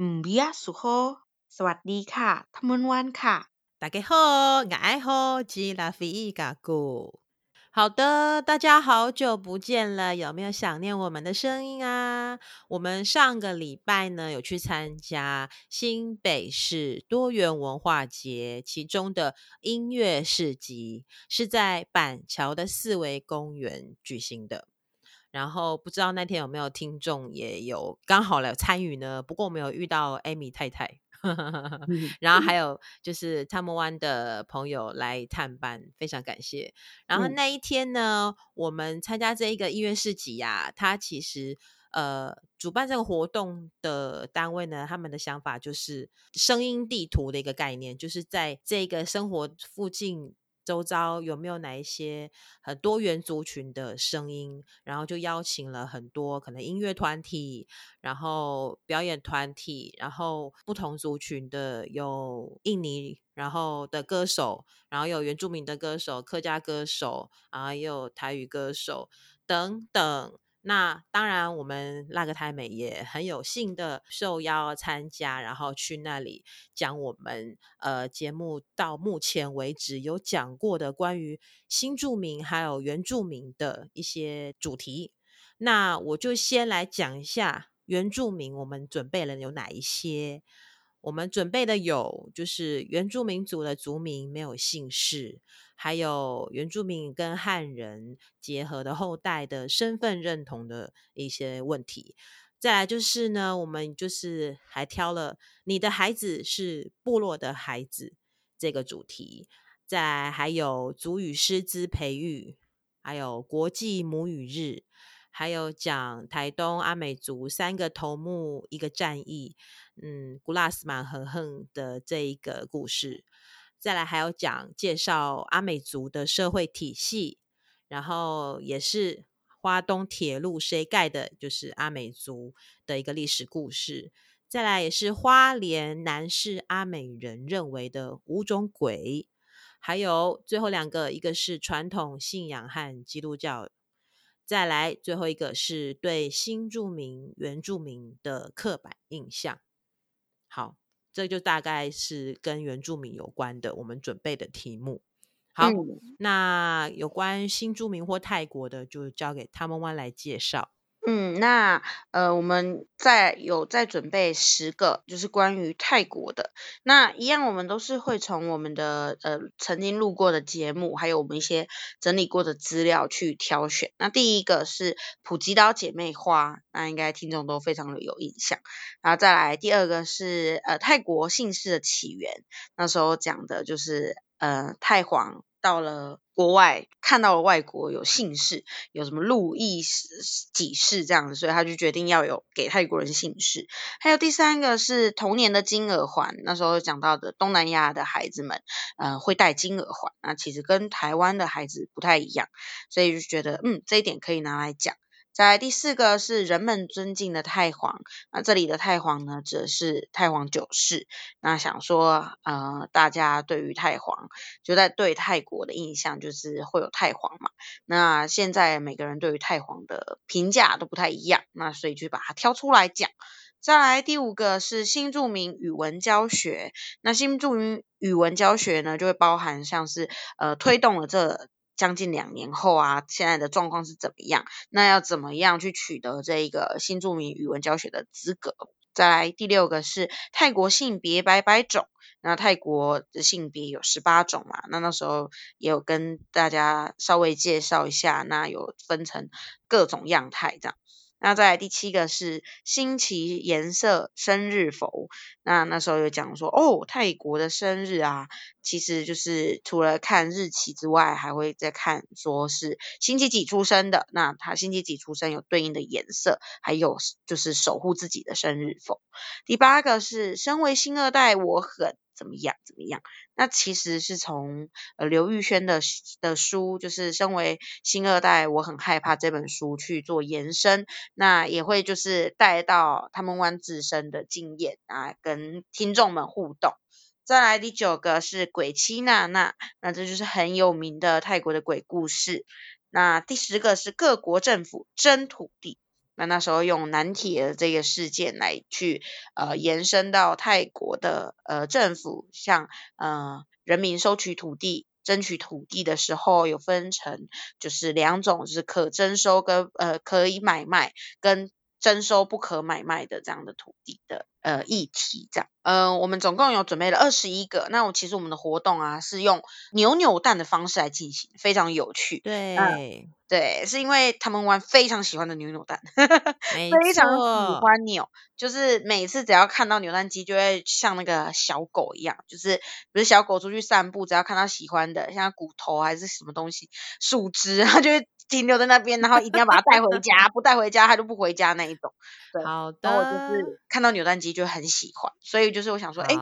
嗯，比亚苏吼，สวัสดีค่ะ，他们玩卡，大家好，我爱好吉拉菲嘎古。好的，大家好久不见了，有没有想念我们的声音啊？我们上个礼拜呢有去参加新北市多元文化节，其中的音乐市集是在板桥的四维公园举行的。 然后不知道那天有没有听众也有刚好来参与呢？不过我们有遇到 Amy 太太，然后还有就是他们湾的朋友来探班，非常感谢。然后那一天呢，嗯、我们参加这一个音乐市集呀、啊，它其实呃主办这个活动的单位呢，他们的想法就是声音地图的一个概念，就是在这个生活附近。周遭有没有哪一些很多元族群的声音？然后就邀请了很多可能音乐团体，然后表演团体，然后不同族群的有印尼然后的歌手，然后有原住民的歌手、客家歌手，然后也有台语歌手等等。那当然，我们辣个台美也很有幸的受邀参加，然后去那里讲我们呃节目到目前为止有讲过的关于新住民还有原住民的一些主题。那我就先来讲一下原住民，我们准备了有哪一些？我们准备的有就是原住民族的族名没有姓氏。还有原住民跟汉人结合的后代的身份认同的一些问题，再来就是呢，我们就是还挑了你的孩子是部落的孩子这个主题，再还有族语师资培育，还有国际母语日，还有讲台东阿美族三个头目一个战役，嗯，古拉斯满横横的这一个故事。再来还有讲介绍阿美族的社会体系，然后也是花东铁路谁盖的，就是阿美族的一个历史故事。再来也是花莲南势阿美人认为的五种鬼，还有最后两个，一个是传统信仰和基督教。再来最后一个是对新住民、原住民的刻板印象。好。这就大概是跟原住民有关的，我们准备的题目。好，嗯、那有关新住民或泰国的，就交给他们湾来介绍。嗯，那呃，我们再有再准备十个，就是关于泰国的。那一样，我们都是会从我们的呃曾经录过的节目，还有我们一些整理过的资料去挑选。那第一个是普吉岛姐妹花，那应该听众都非常的有印象。然后再来第二个是呃泰国姓氏的起源，那时候讲的就是呃泰皇。到了国外，看到了外国有姓氏，有什么路易几世这样子，所以他就决定要有给泰国人姓氏。还有第三个是童年的金耳环，那时候讲到的东南亚的孩子们，呃，会戴金耳环，那其实跟台湾的孩子不太一样，所以就觉得，嗯，这一点可以拿来讲。在第四个是人们尊敬的太皇，那这里的太皇呢，指的是太皇九世。那想说，呃，大家对于太皇，就在对泰国的印象就是会有太皇嘛。那现在每个人对于太皇的评价都不太一样，那所以就把它挑出来讲。再来第五个是新住民语文教学，那新住民语文教学呢，就会包含像是呃推动了这。将近两年后啊，现在的状况是怎么样？那要怎么样去取得这一个新著名语文教学的资格？再来第六个是泰国性别百百种，那泰国的性别有十八种嘛？那那时候也有跟大家稍微介绍一下，那有分成各种样态这样。那再来第七个是星期颜色生日否，那那时候有讲说哦，泰国的生日啊，其实就是除了看日期之外，还会再看说是星期几出生的，那他星期几出生有对应的颜色，还有就是守护自己的生日否。第八个是身为新二代，我很。怎么样？怎么样？那其实是从呃刘玉轩的的书，就是身为新二代，我很害怕这本书去做延伸，那也会就是带到他们湾自身的经验啊，跟听众们互动。再来第九个是鬼妻娜娜，那这就是很有名的泰国的鬼故事。那第十个是各国政府争土地。那那时候用南铁的这个事件来去呃延伸到泰国的呃政府向呃人民收取土地、争取土地的时候，有分成就是两种，就是可征收跟呃可以买卖跟。征收不可买卖的这样的土地的呃议题，这样，呃，我们总共有准备了二十一个。那我其实我们的活动啊，是用扭扭蛋的方式来进行，非常有趣。对、呃，对，是因为他们玩非常喜欢的扭扭蛋，非常喜欢扭，就是每次只要看到扭蛋机，就会像那个小狗一样，就是比如小狗出去散步，只要看到喜欢的，像骨头还是什么东西，树枝，它就会。停留在那边，然后一定要把它带回家，不带回家它就不回家那一种。对，好的。然后我就是看到扭蛋机就很喜欢，所以就是我想说，哎，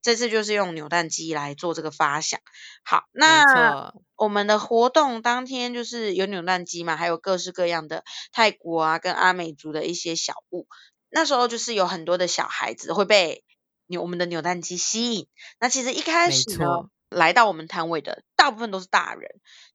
这次就是用扭蛋机来做这个发想。好，那我们的活动当天就是有扭蛋机嘛，还有各式各样的泰国啊跟阿美族的一些小物。那时候就是有很多的小孩子会被扭我们的扭蛋机吸引。那其实一开始呢，来到我们摊位的大部分都是大人。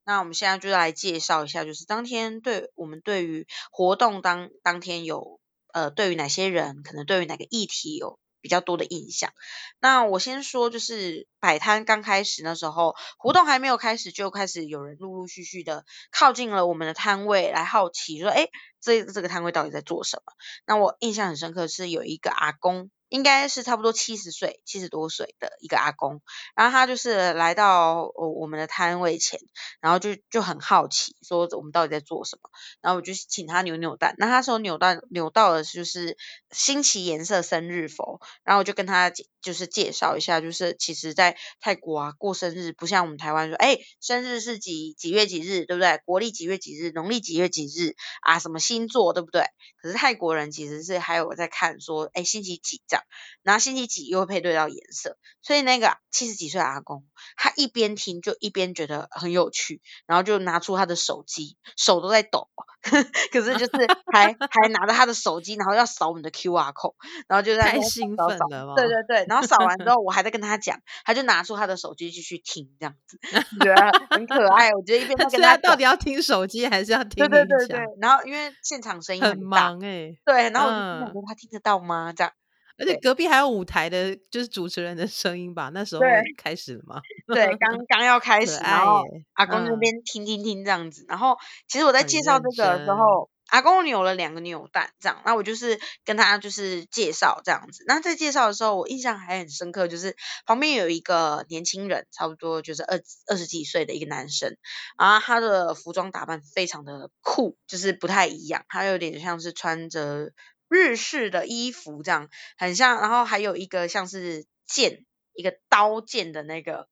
那我们现在就来介绍一下，就是当天对我们对于活动当当天有呃对于哪些人，可能对于哪个议题有比较多的印象。那我先说，就是摆摊刚开始那时候，活动还没有开始，就开始有人陆陆续续的靠近了我们的摊位，来好奇说，哎，这这个摊位到底在做什么？那我印象很深刻是有一个阿公。应该是差不多七十岁、七十多岁的一个阿公，然后他就是来到我我们的摊位前，然后就就很好奇，说我们到底在做什么，然后我就请他扭扭蛋，那他说扭蛋扭到的就是新奇颜色生日佛，然后我就跟他就是介绍一下，就是其实在泰国啊过生日不像我们台湾说，哎，生日是几几月几日，对不对？国历几月几日，农历几月几日啊？什么星座，对不对？可是泰国人其实是还有在看说，哎，星期几这样。然后星期几又会配对到颜色，所以那个七十几岁阿公，他一边听就一边觉得很有趣，然后就拿出他的手机，手都在抖，呵呵，可是就是还还拿着他的手机，然后要扫我们的 QR code，然后就在兴奋了，对对对，然后扫完之后，我还在跟他讲，他就拿出他的手机继续听，这样子，觉得很可爱。我觉得一边在跟他到底要听手机还是要听？对对对对，然后因为现场声音很，很忙哎、欸，对，然后我就想说他听得到吗？这样。而且隔壁还有舞台的，就是主持人的声音吧？那时候开始了吗？对，刚 刚要开始，然后阿公那边听听听这样子。嗯、然后其实我在介绍这个的时候，阿公扭了两个扭蛋，这样。那我就是跟他就是介绍这样子。那在介绍的时候，我印象还很深刻，就是旁边有一个年轻人，差不多就是二二十几岁的一个男生，然后他的服装打扮非常的酷，就是不太一样，他有点像是穿着。日式的衣服这样很像，然后还有一个像是剑，一个刀剑的那个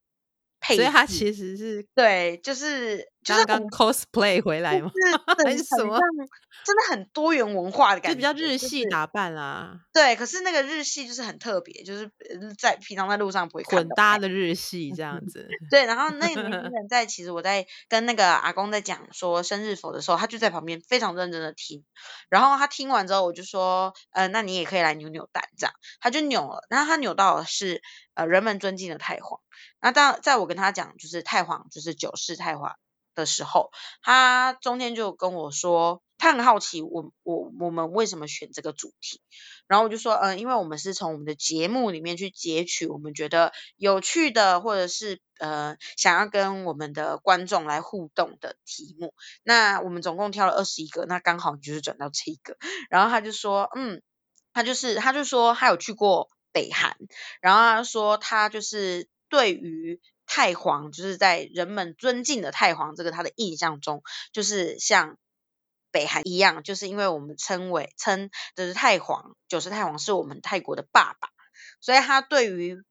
配，所以他其实是对，就是就是刚刚 cosplay 回来吗？还是什么？真的很多元文化的感觉，就比较日系打扮啦。对，可是那个日系就是很特别，就是在平常在路上不会看混搭的日系这样子。对，然后那个年轻 人在，其实我在跟那个阿公在讲说生日否的时候，他就在旁边非常认真的听。然后他听完之后，我就说，呃，那你也可以来扭扭蛋这样。他就扭了，然后他扭到的是呃人们尊敬的太皇。那当在我跟他讲就是太皇就是九世太皇的时候，他中间就跟我说。他很好奇我我我们为什么选这个主题，然后我就说，嗯，因为我们是从我们的节目里面去截取我们觉得有趣的，或者是呃想要跟我们的观众来互动的题目。那我们总共挑了二十一个，那刚好就是转到这一个。然后他就说，嗯，他就是他就说他有去过北韩，然后他说他就是对于太皇，就是在人们尊敬的太皇这个他的印象中，就是像。北韩一样，就是因为我们称为称的是太皇，九世太皇是我们泰国的爸爸，所以他对于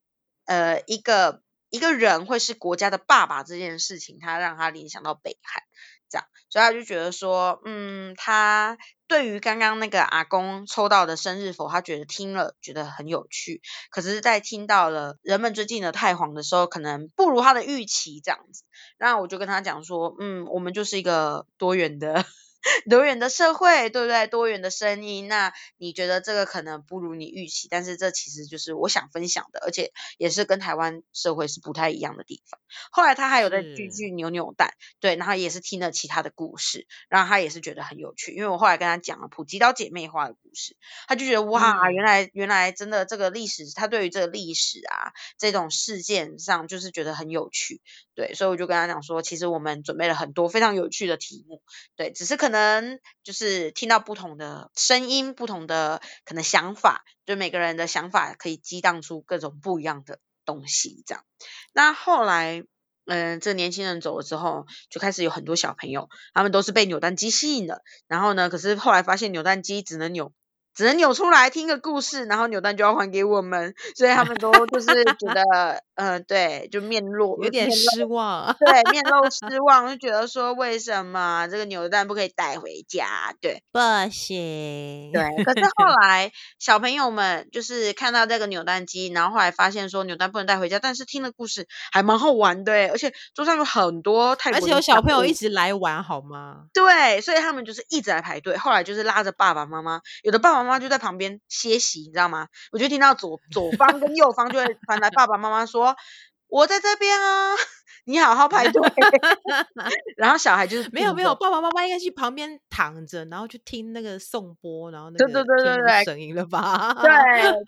呃一个一个人会是国家的爸爸这件事情，他让他联想到北韩，这样，所以他就觉得说，嗯，他对于刚刚那个阿公抽到的生日佛，他觉得听了觉得很有趣，可是，在听到了人们最近的太皇的时候，可能不如他的预期这样子，那我就跟他讲说，嗯，我们就是一个多元的。多元的社会，对不对？多元的声音，那你觉得这个可能不如你预期，但是这其实就是我想分享的，而且也是跟台湾社会是不太一样的地方。后来他还有在继续扭扭蛋，对，然后也是听了其他的故事，然后他也是觉得很有趣，因为我后来跟他讲了普吉岛姐妹花的故事，他就觉得哇，原来原来真的这个历史，他对于这个历史啊这种事件上就是觉得很有趣，对，所以我就跟他讲说，其实我们准备了很多非常有趣的题目，对，只是可能就是听到不同的声音，不同的可能想法，就每个人的想法可以激荡出各种不一样的东西，这样。那后来，嗯，这年轻人走了之后，就开始有很多小朋友，他们都是被扭蛋机吸引的。然后呢，可是后来发现扭蛋机只能扭。只能扭出来听个故事，然后扭蛋就要还给我们，所以他们都就 是觉得，呃，对，就面露有点失望，对，面露 失望，就觉得说为什么这个扭蛋不可以带回家？对，不行。对，可是后来小朋友们就是看到这个扭蛋机，然后后来发现说扭蛋不能带回家，但是听的故事还蛮好玩的，而且桌上有很多泰国，而且有小朋友一直来玩，好吗？对，所以他们就是一直来排队，后来就是拉着爸爸妈妈，有的爸爸。妈妈就在旁边歇息，你知道吗？我就听到左左方跟右方就会传来爸爸妈妈说：“我在这边啊。”你好好排队，然后小孩就是没有没有，爸爸妈妈应该去旁边躺着，然后去听那个颂钵，然后那个对对对对对声音了吧？对，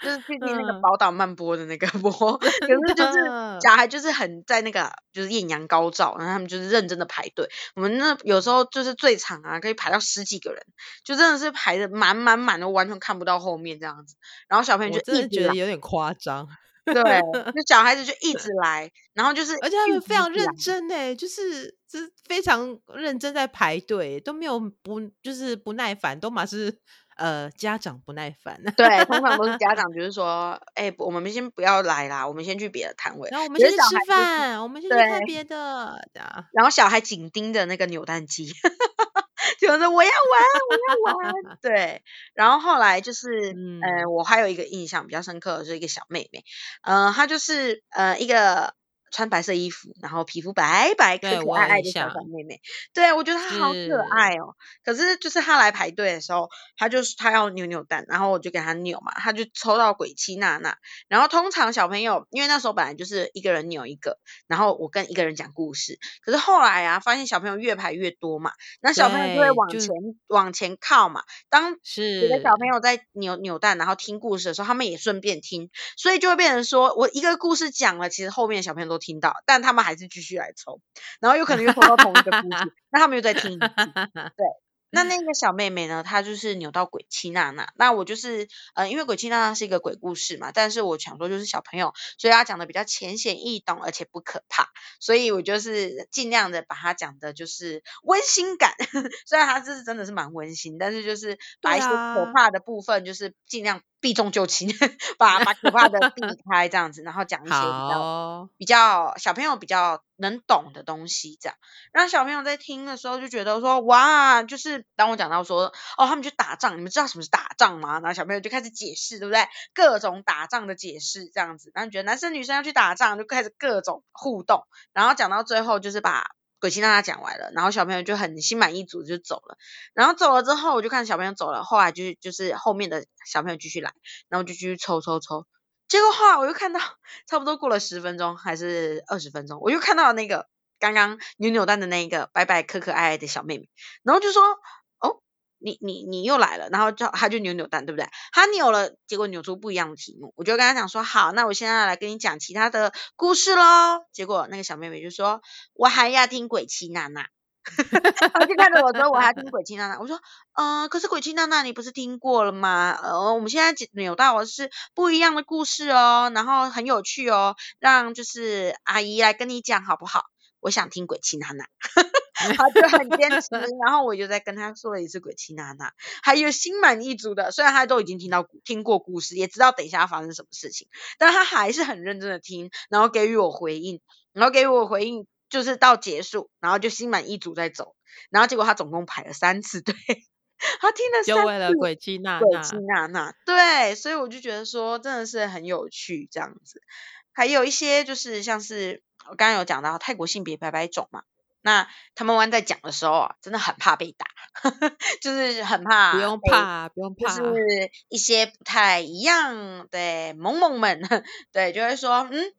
就是去 听那个宝岛慢播的那个播，可是就是小孩就是很在那个就是艳阳高照，然后他们就是认真的排队。我们那有时候就是最长啊，可以排到十几个人，就真的是排的满满满的，完全看不到后面这样子。然后小朋友就一直觉得有点夸张。对，就小孩子就一 直来，然后就是，而且他们非常认真诶，就是就是非常认真在排队，都没有不就是不耐烦，都嘛是呃家长不耐烦。对，通常都是家长，就是说，哎、欸，我们先不要来啦，我们先去别的摊位，然后我们先去吃饭，我们先去看别的，然后小孩紧盯着那个扭蛋机。就是我要玩，我要玩，对。然后后来就是，嗯、呃，我还有一个印象比较深刻的是一个小妹妹，呃，她就是呃一个。穿白色衣服，然后皮肤白白、可可爱爱的小小妹妹，对，我觉得她好可爱哦。可是就是她来排队的时候，她就是她要扭扭蛋，然后我就给她扭嘛，她就抽到鬼七娜娜。然后通常小朋友，因为那时候本来就是一个人扭一个，然后我跟一个人讲故事。可是后来啊，发现小朋友越排越多嘛，那小朋友就会往前往前靠嘛。当有的小朋友在扭扭蛋，然后听故事的时候，他们也顺便听，所以就会变成说我一个故事讲了，其实后面的小朋友都。听到，但他们还是继续来抽，然后有可能又抽到同一个故事，那他们又在听。对，那那个小妹妹呢？她就是扭到鬼七娜娜。那我就是，呃，因为鬼七娜娜是一个鬼故事嘛，但是我想说就是小朋友，所以她讲的比较浅显易懂，而且不可怕，所以我就是尽量的把它讲的就是温馨感。虽然它是真的是蛮温馨，但是就是把一些可怕的部分就是尽量。避重就轻，把把可怕的避 开，这样子，然后讲一些比较比较小朋友比较能懂的东西，这样让小朋友在听的时候就觉得说，哇，就是当我讲到说，哦，他们去打仗，你们知道什么是打仗吗？然后小朋友就开始解释，对不对？各种打仗的解释，这样子，然后觉得男生女生要去打仗，就开始各种互动，然后讲到最后就是把。鬼七娜娜讲完了，然后小朋友就很心满意足就走了。然后走了之后，我就看小朋友走了，后来就是就是后面的小朋友继续来，然后就继续抽抽抽。结果后来我又看到，差不多过了十分钟还是二十分钟，我又看到了那个刚刚扭扭蛋的那一个白白可可爱爱的小妹妹，然后就说。你你你又来了，然后就他就扭扭蛋，对不对？他扭了，结果扭出不一样的题目。我就跟他讲说，好，那我现在来跟你讲其他的故事喽。结果那个小妹妹就说，我还要听鬼七娜娜。他就看着我说，我还听鬼七娜娜。我说，嗯、可是鬼七娜娜你不是听过了吗？呃，我们现在扭到的是不一样的故事哦，然后很有趣哦，让就是阿姨来跟你讲好不好？我想听鬼七娜娜。他就很坚持，然后我就在跟他说了一次鬼七娜娜，还有心满意足的。虽然他都已经听到听过故事，也知道等一下要发生什么事情，但他还是很认真的听，然后给予我回应，然后给予我回应就是到结束，然后就心满意足再走。然后结果他总共排了三次队，他听了三次，就为了鬼七娜娜，鬼七娜娜，对，所以我就觉得说真的是很有趣这样子。还有一些就是像是我刚刚有讲到泰国性别百百种嘛。那他们湾在讲的时候啊，真的很怕被打，就是很怕。不用怕，不用怕。就是一些不太一样，的，萌萌们，对，就会说，嗯，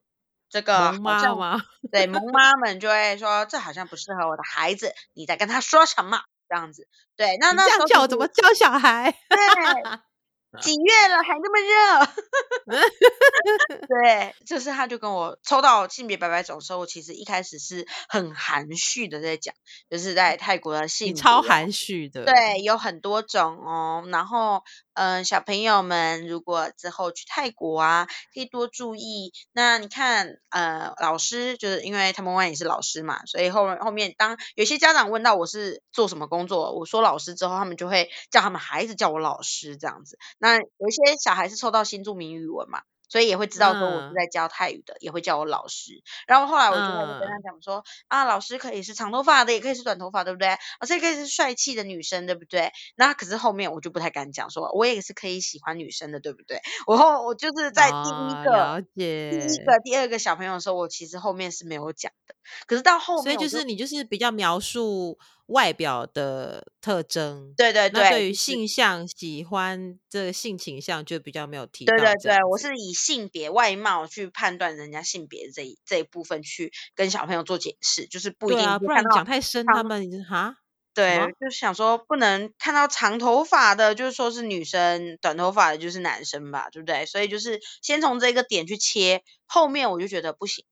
这个萌妈吗？对，萌妈们就会说，这好像不适合我的孩子，你在跟他说什么？这样子，对，那那这样叫我怎么教小孩？对。几月了还那么热？对，就是他就跟我抽到性别白白种的时候，我其实一开始是很含蓄的在讲，就是在泰国的性别，超含蓄的，对，有很多种哦。然后，嗯、小朋友们如果之后去泰国啊，可以多注意。那你看，呃，老师就是因为他们万也是老师嘛，所以后面后面当有些家长问到我是做什么工作，我说老师之后，他们就会叫他们孩子叫我老师这样子。那有一些小孩是抽到新著名语文嘛，所以也会知道说我是在教泰语的，嗯、也会叫我老师。然后后来我就会跟他讲说、嗯、啊，老师可以是长头发的，也可以是短头发，对不对？老师也可以是帅气的女生，对不对？那可是后面我就不太敢讲说，我也是可以喜欢女生的，对不对？我后我就是在第一个、第一个、第二个小朋友的时候，我其实后面是没有讲的。可是到后面，所以就是你就是比较描述外表的特征，对对对。那对于性向喜欢这个性倾向就比较没有提到。对对对，我是以性别外貌去判断人家性别这一这一部分去跟小朋友做解释，就是不一定。啊、不然讲太深，他们哈。对，就想说不能看到长头发的，就是说是女生；短头发的，就是男生吧，对不对？所以就是先从这个点去切，后面我就觉得不行。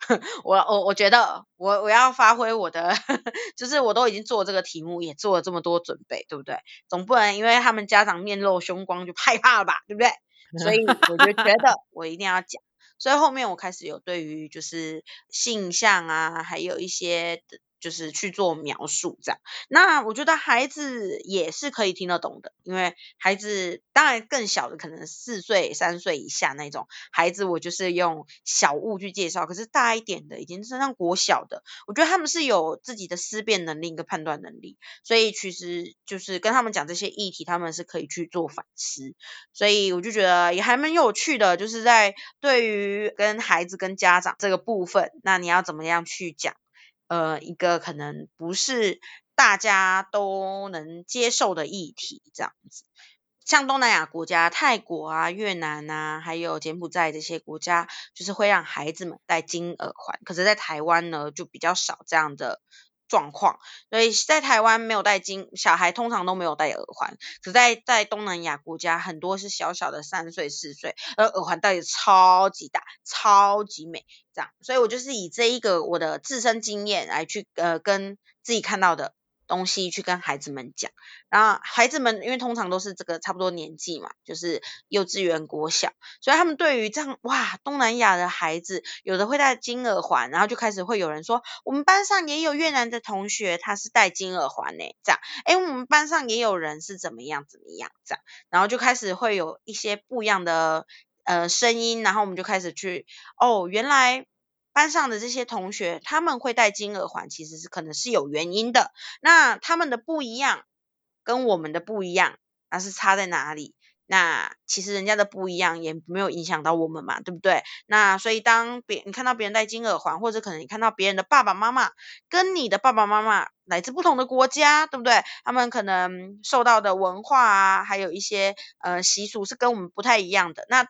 我我我觉得我我要发挥我的，就是我都已经做这个题目，也做了这么多准备，对不对？总不能因为他们家长面露凶光就害怕了吧，对不对？所以我就觉得我一定要讲，所以后面我开始有对于就是性向啊，还有一些的。就是去做描述这样，那我觉得孩子也是可以听得懂的，因为孩子当然更小的可能四岁、三岁以下那种孩子，我就是用小物去介绍。可是大一点的，已经是上国小的，我觉得他们是有自己的思辨能力跟判断能力，所以其实就是跟他们讲这些议题，他们是可以去做反思。所以我就觉得也还蛮有趣的，就是在对于跟孩子跟家长这个部分，那你要怎么样去讲？呃，一个可能不是大家都能接受的议题，这样子。像东南亚国家，泰国啊、越南啊，还有柬埔寨这些国家，就是会让孩子们戴金耳环。可是，在台湾呢，就比较少这样的。状况，所以在台湾没有戴金，小孩通常都没有戴耳环。只在在东南亚国家，很多是小小的三岁四岁，而耳环戴的超级大，超级美，这样。所以我就是以这一个我的自身经验来去呃跟自己看到的。东西去跟孩子们讲，然后孩子们因为通常都是这个差不多年纪嘛，就是幼稚园、国小，所以他们对于这样哇，东南亚的孩子有的会戴金耳环，然后就开始会有人说，我们班上也有越南的同学，他是戴金耳环呢，这样，诶，我们班上也有人是怎么样怎么样这样，然后就开始会有一些不一样的呃声音，然后我们就开始去，哦，原来。班上的这些同学，他们会戴金耳环，其实是可能是有原因的。那他们的不一样，跟我们的不一样，那是差在哪里？那其实人家的不一样也没有影响到我们嘛，对不对？那所以当别你看到别人戴金耳环，或者可能你看到别人的爸爸妈妈跟你的爸爸妈妈来自不同的国家，对不对？他们可能受到的文化啊，还有一些呃习俗是跟我们不太一样的。那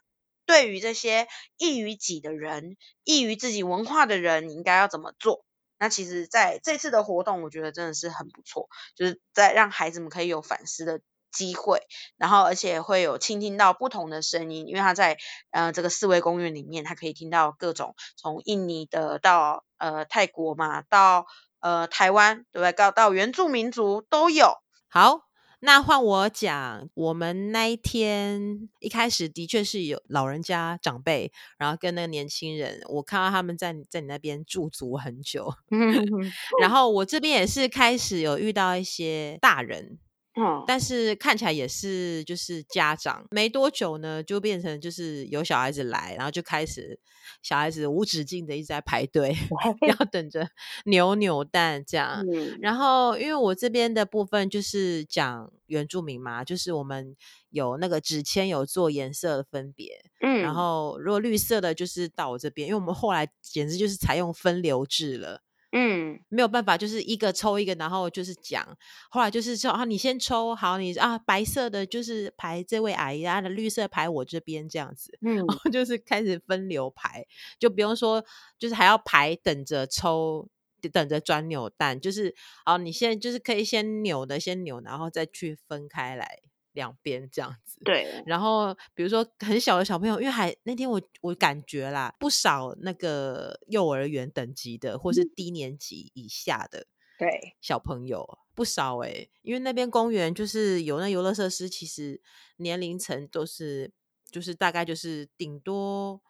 对于这些异于己的人，异于自己文化的人，你应该要怎么做？那其实在这次的活动，我觉得真的是很不错，就是在让孩子们可以有反思的机会，然后而且会有倾听到不同的声音，因为他在呃这个四维公园里面，他可以听到各种从印尼的到呃泰国嘛，到呃台湾，对不对？到到原住民族都有。好。那换我讲，我们那一天一开始的确是有老人家长辈，然后跟那个年轻人，我看到他们在在你那边驻足很久，然后我这边也是开始有遇到一些大人。嗯，但是看起来也是就是家长，没多久呢，就变成就是有小孩子来，然后就开始小孩子无止境的一直在排队，要等着扭扭蛋这样。嗯，然后因为我这边的部分就是讲原住民嘛，就是我们有那个纸签有做颜色的分别，嗯，然后如果绿色的就是到我这边，因为我们后来简直就是采用分流制了。嗯，没有办法，就是一个抽一个，然后就是讲。后来就是说啊，你先抽好，你啊白色的就是排这位阿姨啊，的绿色排我这边这样子。嗯，然后就是开始分流排，就不用说，就是还要排等着抽，等着转扭蛋，就是哦，你现在就是可以先扭的先扭，然后再去分开来。两边这样子，对。然后比如说很小的小朋友，因为还那天我我感觉啦，不少那个幼儿园等级的，或是低年级以下的，对小朋友、嗯、不少哎、欸。因为那边公园就是有那游乐设施，其实年龄层都是就是大概就是顶多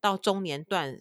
到中年段，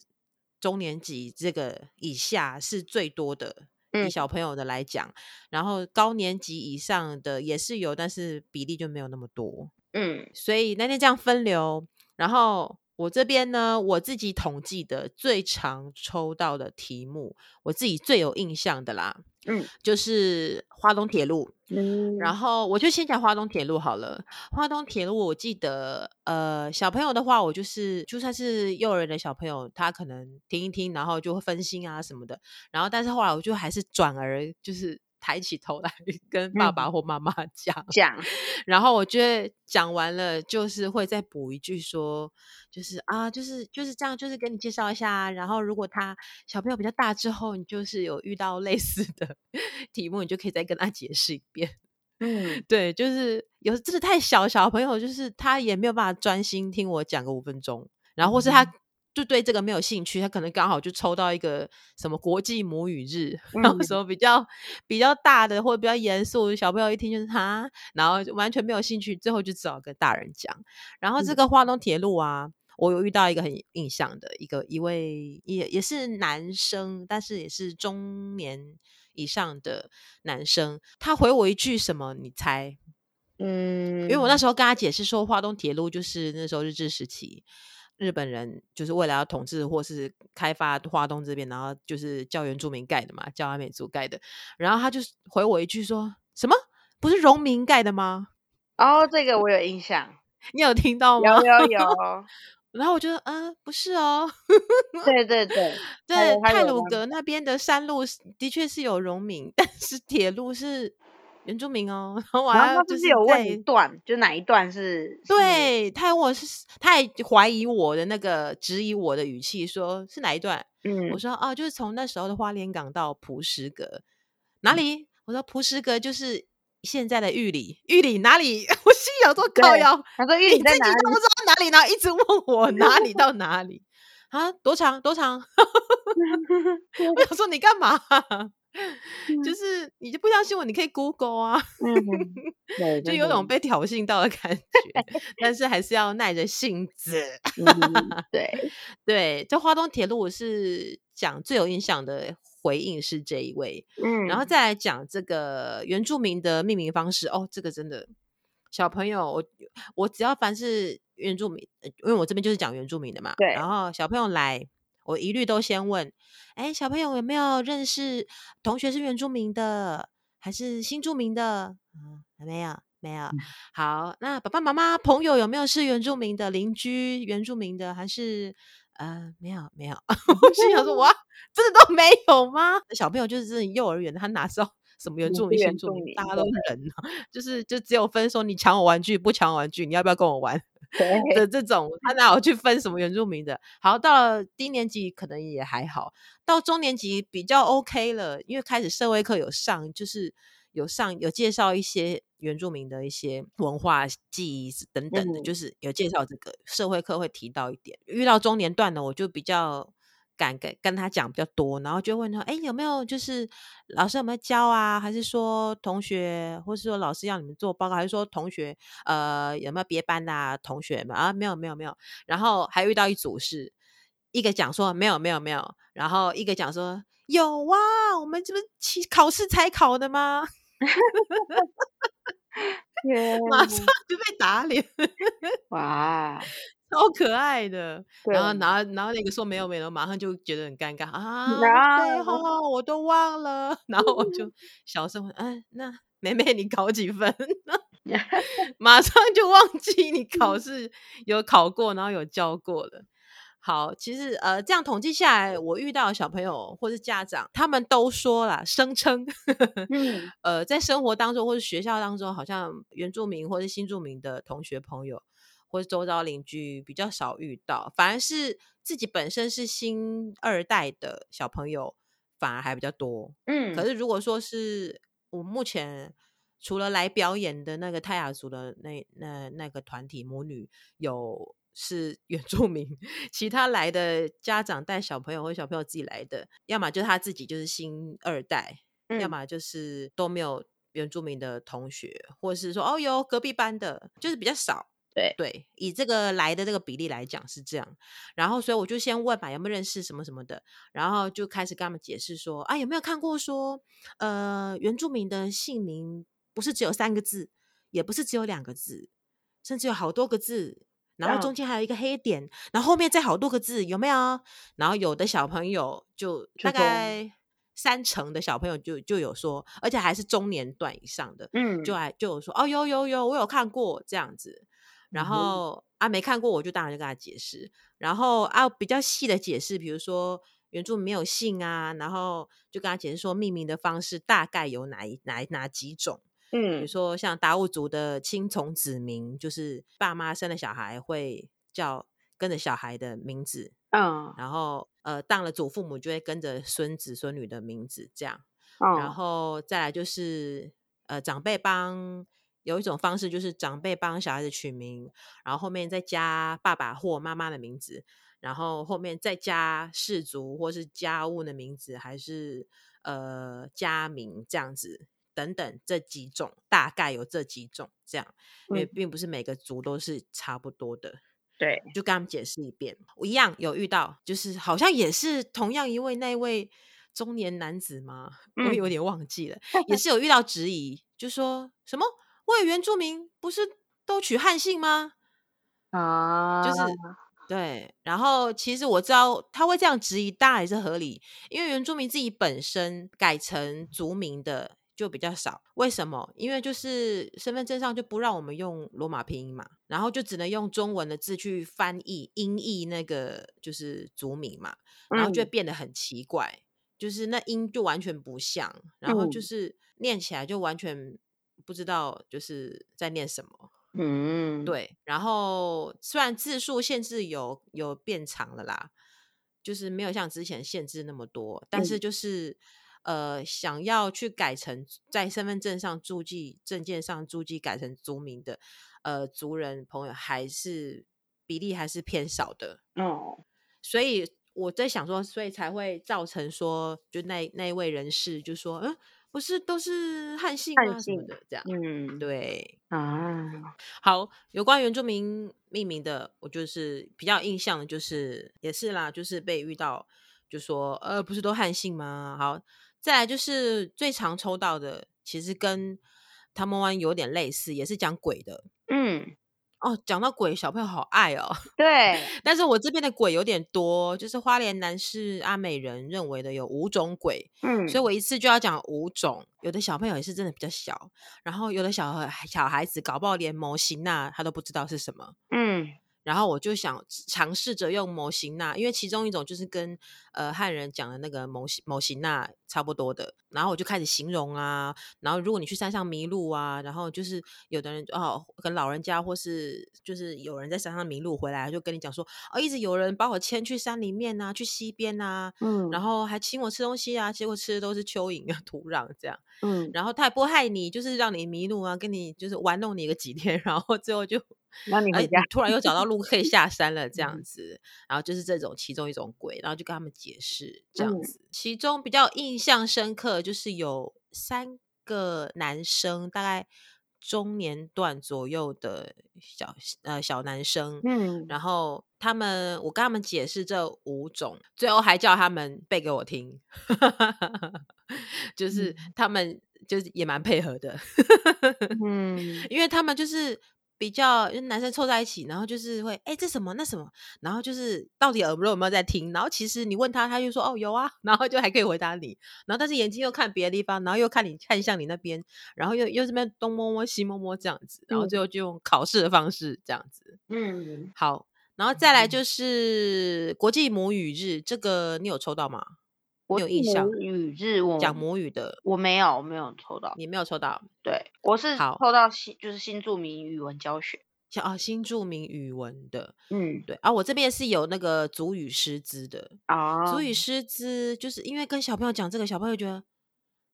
中年级这个以下是最多的。以小朋友的来讲，然后高年级以上的也是有，但是比例就没有那么多。嗯，所以那天这样分流，然后我这边呢，我自己统计的最常抽到的题目，我自己最有印象的啦。嗯，就是花东铁路。嗯，然后我就先讲华东铁路好了。华东铁路，我记得，呃，小朋友的话，我就是就算是幼儿园的小朋友，他可能听一听，然后就会分心啊什么的。然后，但是后来我就还是转而就是。抬起头来 跟爸爸或妈妈讲 讲、嗯，然后我觉得讲完了就是会再补一句说，就是啊，就是就是这样，就是跟你介绍一下。然后如果他小朋友比较大之后，你就是有遇到类似的 题目，你就可以再跟他解释一遍。嗯，对，就是有真的太小小朋友，就是他也没有办法专心听我讲个五分钟，然后或是他。就对这个没有兴趣，他可能刚好就抽到一个什么国际母语日，嗯、然后什么比较比较大的或者比较严肃，小朋友一听就是他，然后完全没有兴趣，最后就只好跟大人讲。然后这个花东铁路啊，嗯、我有遇到一个很印象的一个一位也也是男生，但是也是中年以上的男生，他回我一句什么？你猜？嗯，因为我那时候跟他解释说，花东铁路就是那时候日治时期。日本人就是为了要统治或是开发华东这边，然后就是叫原住民盖的嘛，叫阿美族盖的。然后他就回我一句说：“什么？不是荣民盖的吗？”哦，这个我有印象，你有听到吗？有有有。然后我觉得，嗯、呃，不是哦。对对对对，泰鲁格那边的山路的确是有农民，但是铁路是。原住民哦，然后我还要就是，有问一段，就哪一段是？对，他问我是，他还怀疑我的那个质疑我的语气，说是哪一段？嗯，我说哦，就是从那时候的花莲港到蒲石阁，哪里？嗯、我说蒲石阁就是现在的玉里，玉里哪里？我心里有做靠腰，他说玉里在哪里？你自己都不知道哪里，然后一直问我哪里到哪里啊？多长？多长？我想说你干嘛？就是你就不相信我，你可以 Google 啊，嗯、就有种被挑衅到的感觉，但是还是要耐着性子。嗯、对对，这花东铁路我是讲最有印象的回应是这一位，嗯，然后再来讲这个原住民的命名方式哦，这个真的小朋友，我我只要凡是原住民，因为我这边就是讲原住民的嘛，对，然后小朋友来。我一律都先问，哎，小朋友有没有认识同学是原住民的，还是新住民的？嗯，没有，没有。嗯、好，那爸爸妈妈朋友有没有是原住民的邻居？原住民的还是呃，没有，没有。我心想说，哇，真的都没有吗？小朋友就是这种幼儿园，他哪知道什么原住民、新住民？大家都是人、啊，就是就只有分说你抢我玩具，不抢我玩具，你要不要跟我玩？的这种，他 哪有去分什么原住民的？好，到了低年级可能也还好，到中年级比较 OK 了，因为开始社会课有上，就是有上有介绍一些原住民的一些文化记忆等等的，嗯、就是有介绍这个社会课会提到一点。遇到中年段呢，我就比较。敢跟跟他讲比较多，然后就问他，哎，有没有就是老师有没有教啊？还是说同学，或是说老师要你们做报告，还是说同学呃有没有别班的、啊、同学们啊？没有没有没有。然后还遇到一组是一个讲说没有没有没有，然后一个讲说有啊，我们这不是考试才考的吗. 马上就被打脸，哇！超可爱的，然后，然后，然后那个说没有没有，马上就觉得很尴尬啊.对哦，我都忘了，然后我就小声问：“哎，那妹妹你考几分？” 马上就忘记你考试有考过，然后有教过了。好，其实呃，这样统计下来，我遇到小朋友或是家长，他们都说了，声称，嗯、呃，在生活当中或是学校当中，好像原住民或是新住民的同学朋友或是周遭邻居比较少遇到，反而是自己本身是新二代的小朋友，反而还比较多。嗯，可是如果说是我目前除了来表演的那个泰雅族的那那那个团体母女有。是原住民，其他来的家长带小朋友或小朋友自己来的，要么就他自己就是新二代，嗯、要么就是都没有原住民的同学，或者是说哦有隔壁班的，就是比较少。对对，以这个来的这个比例来讲是这样。然后所以我就先问嘛，有没有认识什么什么的，然后就开始跟他们解释说啊，有没有看过说呃原住民的姓名不是只有三个字，也不是只有两个字，甚至有好多个字。然后中间还有一个黑点，然后后面再好多个字，有没有？然后有的小朋友就大概三成的小朋友就就有说，而且还是中年段以上的，嗯，就还就有说哦，有有有，我有看过这样子。然后、嗯、啊，没看过，我就当然就跟他解释。然后啊，比较细的解释，比如说原住民没有姓啊，然后就跟他解释说命名的方式大概有哪一哪哪几种。嗯，比如说像达悟族的亲从子名，就是爸妈生了小孩会叫跟着小孩的名字，嗯，然后呃当了祖父母就会跟着孙子孙女的名字这样，嗯，然后再来就是呃长辈帮有一种方式就是长辈帮小孩子取名，然后后面再加爸爸或妈妈的名字，然后后面再加氏族或是家务的名字，还是呃家名这样子。等等，这几种大概有这几种这样，因为并不是每个族都是差不多的。对，就跟他们解释一遍。我一样有遇到，就是好像也是同样一位那位中年男子吗？我有点忘记了，嗯、也是有遇到质疑，就说什么我有原住民不是都取汉姓吗？啊，就是对。然后其实我知道他会这样质疑，当然也是合理，因为原住民自己本身改成族名的。就比较少，为什么？因为就是身份证上就不让我们用罗马拼音嘛，然后就只能用中文的字去翻译音译那个就是族名嘛，然后就会变得很奇怪，嗯、就是那音就完全不像，然后就是念起来就完全不知道就是在念什么。嗯，对。然后虽然字数限制有有变长了啦，就是没有像之前限制那么多，但是就是。嗯呃，想要去改成在身份证上注记、证件上注记改成族名的，呃，族人朋友还是比例还是偏少的哦。所以我在想说，所以才会造成说，就那那一位人士就说，嗯，不是都是汉姓吗？什么的这样。嗯，对啊。好，有关原住民命名的，我就是比较印象的就是也是啦，就是被遇到就说，呃，不是都汉姓吗？好。再来就是最常抽到的，其实跟他们湾有点类似，也是讲鬼的。嗯，哦，讲到鬼，小朋友好爱哦。对，但是我这边的鬼有点多，就是花莲男士阿美人认为的有五种鬼。嗯，所以我一次就要讲五种。有的小朋友也是真的比较小，然后有的小孩小孩子搞不好连模型那他都不知道是什么。嗯。然后我就想尝试着用模型那，因为其中一种就是跟呃汉人讲的那个模型模型那差不多的。然后我就开始形容啊，然后如果你去山上迷路啊，然后就是有的人哦跟老人家或是就是有人在山上迷路回来，就跟你讲说哦，一直有人把我牵去山里面啊，去溪边啊，嗯，然后还请我吃东西啊，结果吃的都是蚯蚓啊土壤这样，嗯，然后他也不害你，就是让你迷路啊，跟你就是玩弄你个几天，然后最后就。那你回家，突然又找到路可以下山了，这样子，然后就是这种其中一种鬼，然后就跟他们解释这样子。其中比较印象深刻，就是有三个男生，大概中年段左右的小呃小男生，嗯，然后他们我跟他们解释这五种，最后还叫他们背给我听，就是他们就是也蛮配合的，嗯，因为他们就是。比较男生凑在一起，然后就是会哎、欸，这什么那什么，然后就是到底耳朵有没有在听？然后其实你问他，他就说哦有啊，然后就还可以回答你。然后但是眼睛又看别的地方，然后又看你看向你那边，然后又又这边东摸摸西摸摸这样子，然后最后就用考试的方式这样子。嗯，好，然后再来就是国际母语日，这个你有抽到吗？我有印象。母语日我讲母语的，我没有，我没有抽到。你没有抽到？对，我是抽到新，就是新著名语文教学。啊，新著名语文的，嗯，对啊，我这边是有那个主语师资的啊，主语师资就是因为跟小朋友讲这个，小朋友觉得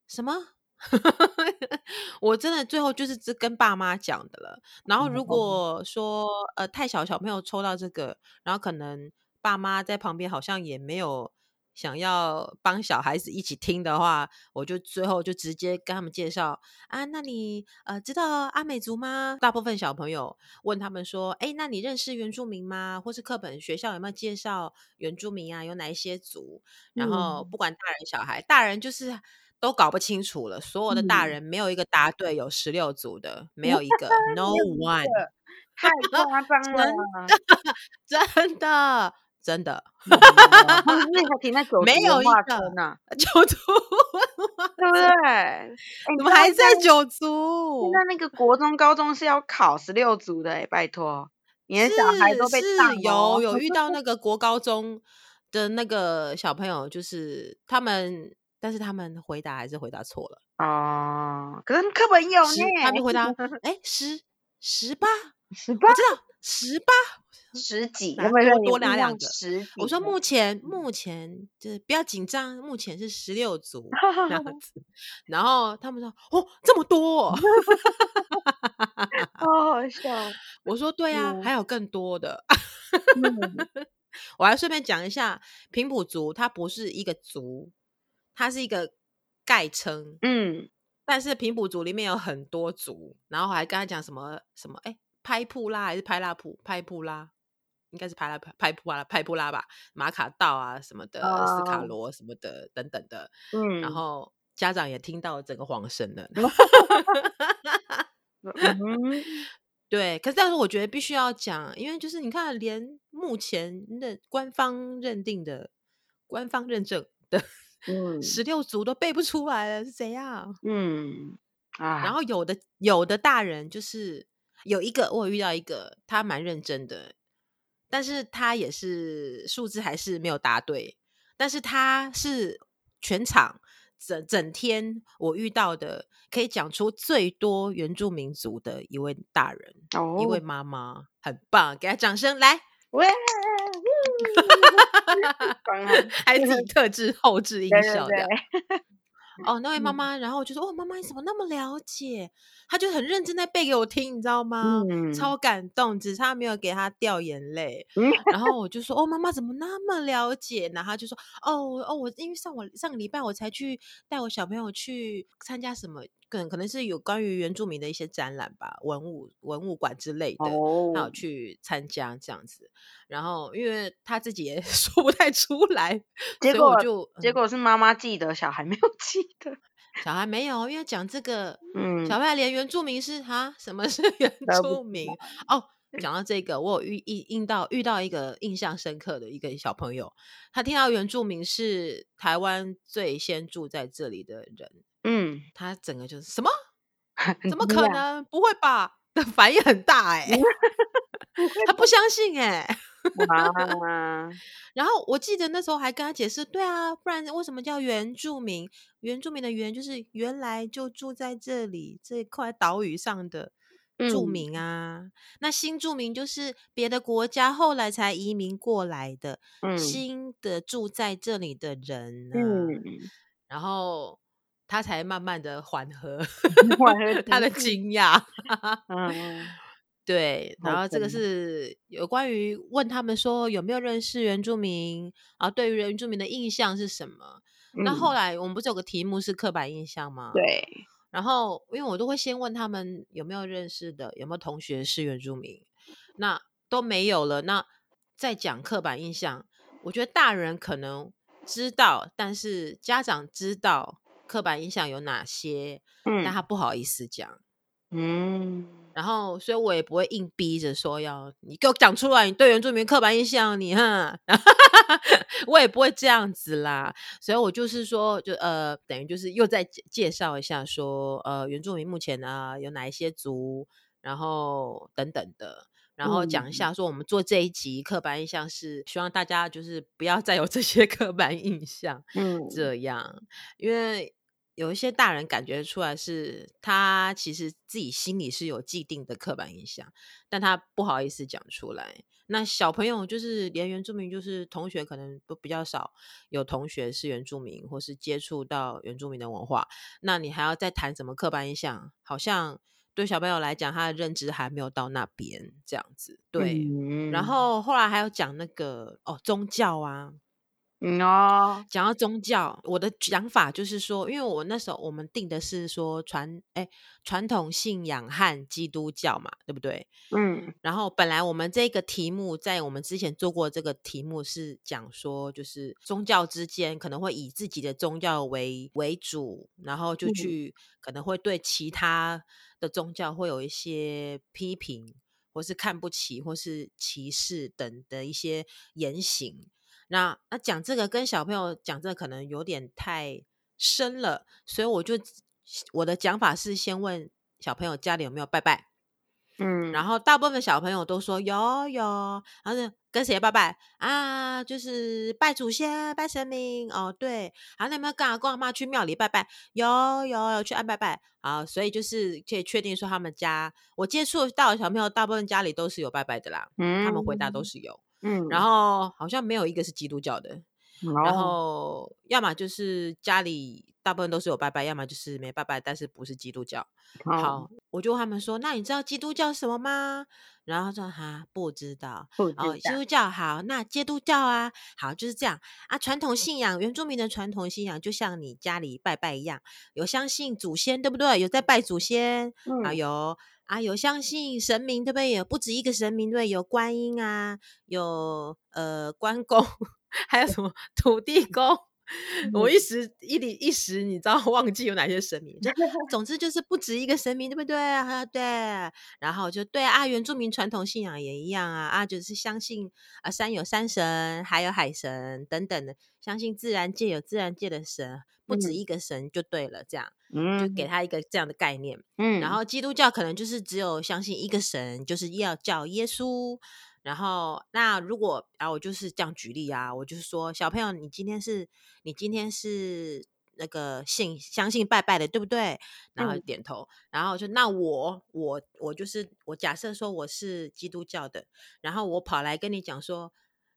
什么？我真的最后就是只跟爸妈讲的了。然后如果说呃太小小朋友抽到这个，然后可能爸妈在旁边好像也没有。想要帮小孩子一起听的话，我就最后就直接跟他们介绍啊。那你呃知道阿美族吗？大部分小朋友问他们说：“哎，那你认识原住民吗？或是课本学校有没有介绍原住民啊？有哪一些族？”然后不管大人小孩，大人就是都搞不清楚了。所有的大人没有一个答对有十六族的，没有一个，no one，太夸张 了，真的。真的，那还停在九族文化村呢？九族，对不对？怎么还在九族？现在那个国中、高中是要考十六族的，哎，拜托，你的小孩都被当。有有遇到 那个国高中的那个小朋友，就是他们，但是他们回答还是回答错了哦。可是课本有呢，他们回答，哎，十十八，十八，我知道十八。十几，多多拿两个。十几，我说目前目前就是不要紧张，目前是十六组 这样子。然后他们说：“哦，这么多，哦，好好笑。”我说：“对啊，还有更多的。”我还顺便讲一下，平埔族它不是一个族，它是一个概称。嗯，但是平埔族里面有很多族，然后还跟他讲什么什么？哎，拍普拉还是拍拉普？拍普拉。应该是拍拉拍普拉拍普拉吧，马卡道啊什么的，oh. 斯卡罗什么的等等的，嗯，然后家长也听到整个黄声了，对，可是但是我觉得必须要讲，因为就是你看，连目前的官方认定的、官方认证的，嗯，十六族都背不出来了，是怎样？嗯啊，然后有的有的大人就是有一个，我有遇到一个，他蛮认真的。但是他也是数字还是没有答对，但是他是全场整整天我遇到的可以讲出最多原住民族的一位大人，哦、一位妈妈，很棒，给他掌声来！喂，还自己特制后置音效的。对对对哦，那位妈妈，然后我就说：“哦，妈妈，你怎么那么了解？”她就很认真在背给我听，你知道吗？嗯、超感动，只差没有给她掉眼泪。嗯、然后我就说：“哦，妈妈怎么那么了解？”然后她就说：“哦，哦，我因为上我上个礼拜我才去带我小朋友去参加什么。”可能可能是有关于原住民的一些展览吧，文物文物馆之类的，哦、他有去参加这样子。然后因为他自己也 说不太出来，结果就结果是妈妈记得，小孩没有 记得。小孩没有，因为讲这个，嗯，小孩连原住民是哈，什么是 原住民？哦，讲到这个，我有遇遇遇到遇到一个印象深刻的一个小朋友，他听到原住民是台湾最先住在这里的人。嗯，他整个就是什么？怎么可能？不会吧？的反应很大哎、欸，他不相信哎、欸。然后我记得那时候还跟他解释，对啊，不然为什么叫原住民？原住民的原就是原来就住在这里这块岛屿上的住民啊。嗯、那新住民就是别的国家后来才移民过来的，嗯、新的住在这里的人、啊。嗯，然后。他才慢慢的缓和，他的惊讶。嗯，对。然后这个是有关于问他们说有没有认识原住民啊？对于原住民的印象是什么？嗯、那后来我们不是有个题目是刻板印象吗？对。然后因为我都会先问他们有没有认识的，有没有同学是原住民，那都没有了。那再讲刻板印象，我觉得大人可能知道，但是家长知道。刻板印象有哪些？嗯，但他不好意思讲，嗯，然后所以我也不会硬逼着说要你给我讲出来，你对原住民刻板印象，你哈，我也不会这样子啦。所以我就是说，就呃，等于就是又再介绍一下说，说呃，原住民目前呢有哪一些族，然后等等的。然后讲一下说我们做这一集刻板印象是希望大家就是不要再有这些 刻板印象，嗯，这样，因为。有一些大人感觉出来是他其实自己心里是有既定的刻板印象，但他不好意思讲出来。那小朋友就是连原住民，就是同学可能都比较少有同学是原住民，或是接触到原住民的文化。那你还要再谈什么刻板印象？好像对小朋友来讲，他的认知还没有到那边这样子。对，嗯、然后后来还有讲那个哦宗教啊。嗯哦，讲到宗教，我的讲法就是说，因为我那时候我们定的是说传哎传统信仰和基督教嘛，对不对？嗯，然后本来我们这个题目在我们之前做过这个题目是讲说，就是宗教之间可能会以自己的宗教为为主，然后就去可能会对其他的宗教会有一些批评，或是看不起，或是歧视等的一些言行。那那讲这个跟小朋友讲这个可能有点太深了，所以我就我的讲法是先问小朋友家里有没有拜拜，嗯，然后大部分小朋友都说有有，然后跟谁拜拜啊？就是拜祖先、拜神明哦，对，然后你有没有跟阿公阿妈去庙里拜拜？有有有去按拜拜啊，所以就是可以确定说他们家我接触到的小朋友大部分家里都是有拜拜的啦，嗯，他们回答都是有。嗯，然后好像没有一个是基督教的，嗯、然后要么就是家里大部分都是有拜拜，要么就是没拜拜，但是不是基督教。嗯、好，我就问他们说，那你知道基督教什么吗？然后说哈不知道，不知道哦，基督教好，那基督教啊，好就是这样啊。传统信仰，原住民的传统信仰就像你家里拜拜一样，有相信祖先，对不对？有在拜祖先，嗯、啊有。啊，有相信神明，对不对？有不止一个神明，对，有观音啊，有呃关公，还有什么土地公？嗯、我一时一里一时，你知道忘记有哪些神明？就 总之就是不止一个神明，对不对？啊，对。然后就对啊，原住民传统信仰也一样啊，啊，就是相信啊，山有山神，海有海神等等的，相信自然界有自然界的神。不止一个神就对了，这样，嗯，就给他一个这样的概念，嗯，然后基督教可能就是只有相信一个神，就是要叫耶稣，然后那如果啊，我就是这样举例啊，我就是说，小朋友，你今天是，你今天是那个信相信拜拜的，对不对？然后点头，嗯、然后就那我我我就是我假设说我是基督教的，然后我跑来跟你讲说，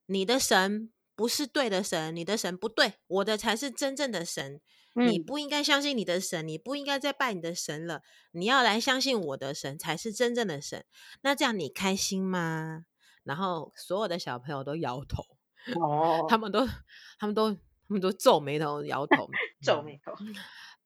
你的神。不是对的神，你的神不对，我的才是真正的神。嗯、你不应该相信你的神，你不应该再拜你的神了。你要来相信我的神才是真正的神。那这样你开心吗？然后所有的小朋友都摇头，哦，他们都，他们都，他们都皱眉头摇头，皱眉头。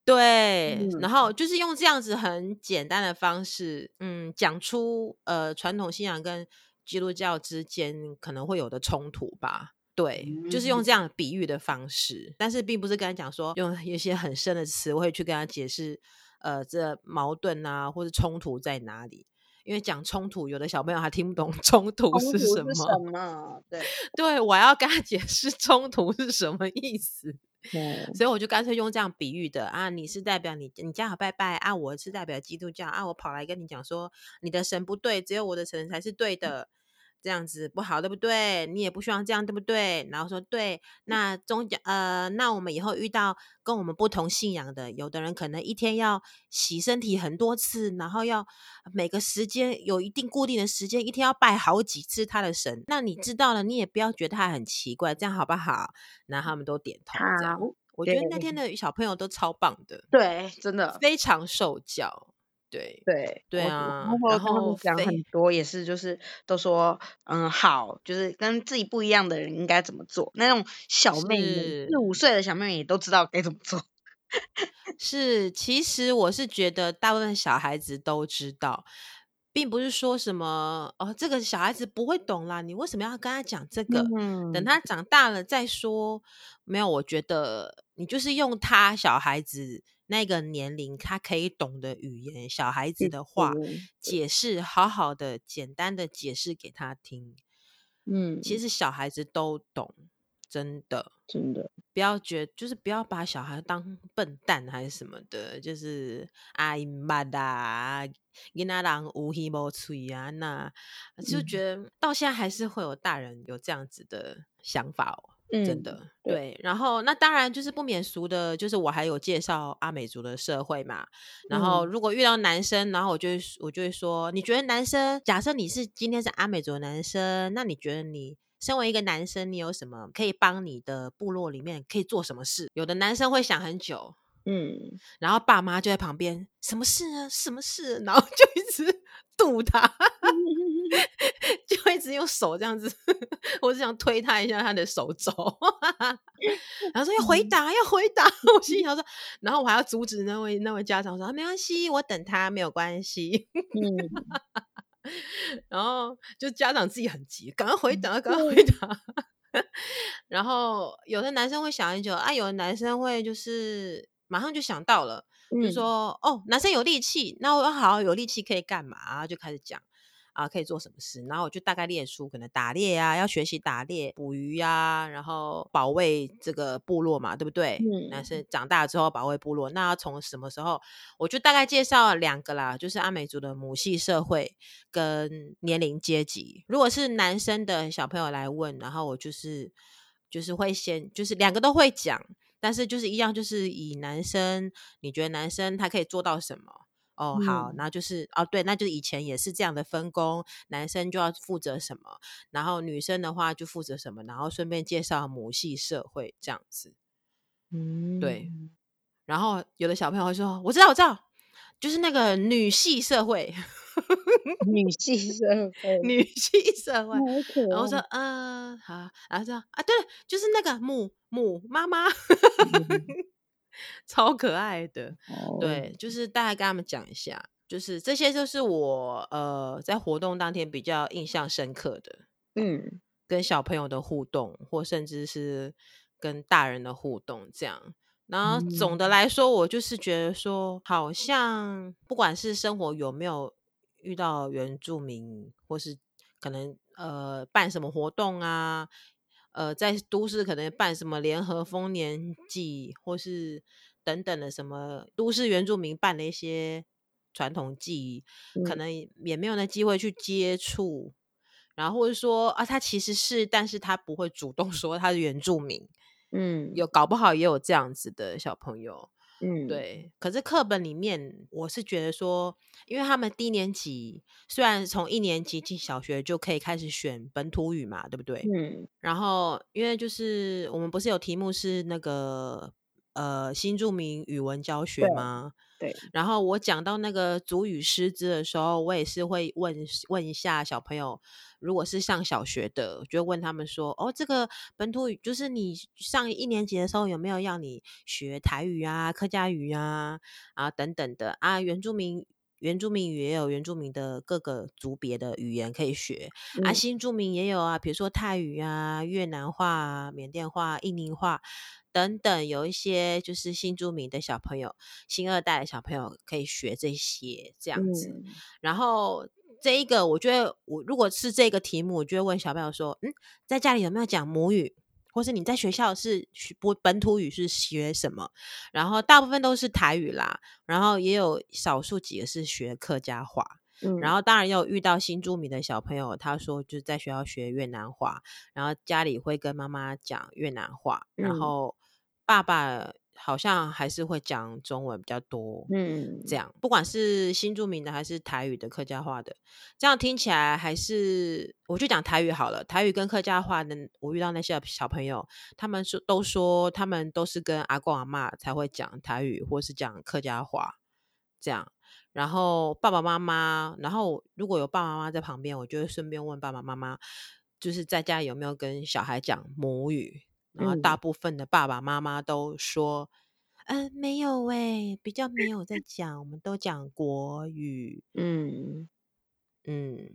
对，嗯、然后就是用这样子很简单的方式，嗯，讲出呃传统信仰跟基督教之间可能会有的冲突吧。对，就是用这样比喻的方式，但是并不是跟他讲说用一些很深的词汇去跟他解释，呃，这矛盾啊，或者冲突在哪里？因为讲冲突，有的小朋友还听不懂 冲突是什么。什么？对，对，我要跟他解释冲突是什么意思。嗯，所以我就干脆用这样比喻的啊，你是代表你你家好拜拜啊，我是代表基督教啊，我跑来跟你讲说你的神不对，只有我的神才是对的。这样子不好，对不对？你也不希望这样，对不对？然后说对，那宗教呃，那我们以后遇到跟我们不同信仰的，有的人可能一天要洗身体很多次，然后要每个时间有一定固定的时间，一天要拜好几次他的神。那你知道了，你也不要觉得他很奇怪，这样好不好？然后他们都点头。这样，好我觉得那天的小朋友都超棒的，对，真的非常受教。对对对啊，然后讲很多也是，就是都说嗯好，就是跟自己不一样的人应该怎么做。那种小妹妹四五岁的小妹妹也都知道该怎么做。是，其实我是觉得大部分小孩子都知道，并不是说什么哦，这个小孩子不会懂啦，你为什么要跟他讲这个？嗯，等他长大了再说。没有，我觉得你就是用他小孩子。那个年龄，他可以懂的语言，小孩子的话，解释好好的、简单的解释给他听。嗯，其实小孩子都懂。真的，真的，不要觉得，就是不要把小孩当笨蛋还是什么的，就是哎妈的，你那人无耳无吹啊，那就觉得到现在还是会有大人有这样子的想法哦。嗯、真的对，对，然后那当然就是不免俗的，就是我还有介绍阿美族的社会嘛。然后如果遇到男生，然后我就会我就会说，你觉得男生，假设你是今天是阿美族的男生，那你觉得你身为一个男生，你有什么可以帮你的部落里面可以做什么事？有的男生会想很久，嗯，然后爸妈就在旁边，什么事呢？什么事？然后就一直堵他。就一直用手这样子，我只想推他一下他的手肘，然后说要回答，要回答。我心想说，然后我还要阻止那位那位家长说，没关系，我等他没有关系。嗯、然后就家长自己很急，赶快回答，赶快回答。然后有的男生会想很久啊，有的男生会就是马上就想到了，嗯、就说哦，男生有力气，那我好有力气可以干嘛？就开始讲。啊，可以做什么事？然后我就大概列出，可能打猎啊，要学习打猎、捕鱼啊，然后保卫这个部落嘛，对不对？嗯。那是长大之后保卫部落，那要从什么时候？我就大概介绍两个啦，就是阿美族的母系社会跟年龄阶级。如果是男生的小朋友来问，然后我就是就是会先就是两个都会讲，但是就是一样，就是以男生，你觉得男生他可以做到什么？哦，好，然后就是、嗯、哦，对，那就是以前也是这样的分工，男生就要负责什么，然后女生的话就负责什么，然后顺便介绍母系社会这样子，嗯，对，然后有的小朋友会说，我知道，我知道，就是那个女系社会，女系社会，女系社会，然后说，嗯、呃，好，然后说啊，对了，就是那个母母妈妈。嗯。超可爱的，oh. 对，就。是大概跟他们讲一下，就是这些就是我呃在活动当天比较印象深刻的，嗯，跟小朋友的互动，或甚至是跟大人的互动这样。然后总的来说，我就是觉得说，好像不管是生活有没有遇到原住民，或是可能呃办什么活动啊。呃，在都市可能办什么联合丰年祭，或是等等的什么都市原住民办的一些传统祭，嗯，可能也没有那机会去接触，然后或者说啊，他其实是，但是他不会主动说他是原住民，嗯，有搞不好也有这样子的小朋友。嗯，对。可是课本里面，我是觉得说，因为他们低年级虽然从一年级进小学就可以开始选本土语嘛，对不对？嗯。然后，因为就是我们不是有题目是那个呃新著名语文教学吗？对。然后我讲到那个族语师资的时候，我也是会问问一下小朋友。如果是上小学的，就问他们说：“哦，这个本土语就是你上一年级的时候有没有要你学台语啊、客家语啊啊等等的啊？原住民原住民语也有原住民的各个族别的语言可以学、嗯、啊，新住民也有啊，比如说泰语啊、越南话啊、缅甸话、印尼话等等，有一些就是新住民的小朋友、新二代的小朋友可以学这些这样子，嗯、然后。”这一个，我觉得我如果是这个题目，我就会问小朋友说：“嗯，在家里有没有讲母语，或是你在学校是学不本土语是学什么？”然后大部分都是台语啦，然后也有少数几个是学客家话。嗯，然后当然也有遇到新住民的小朋友，他说就是在学校学越南话，然后家里会跟妈妈讲越南话，然后爸爸。好像还是会讲中文比较多，嗯，这样不管是新住民的还是台语的客家话的，这样听起来还是我就讲台语好了。台语跟客家话的，我遇到那些小朋友，他们说都说他们都是跟阿公阿妈才会讲台语或是讲客家话，这样。然后爸爸妈妈，然后如果有爸爸妈妈在旁边，我就会顺便问爸爸妈妈，就是在家有没有跟小孩讲母语。然后大部分的爸爸妈妈都说，嗯，呃、没有喂，比较没有在 讲，我们都讲国语。嗯嗯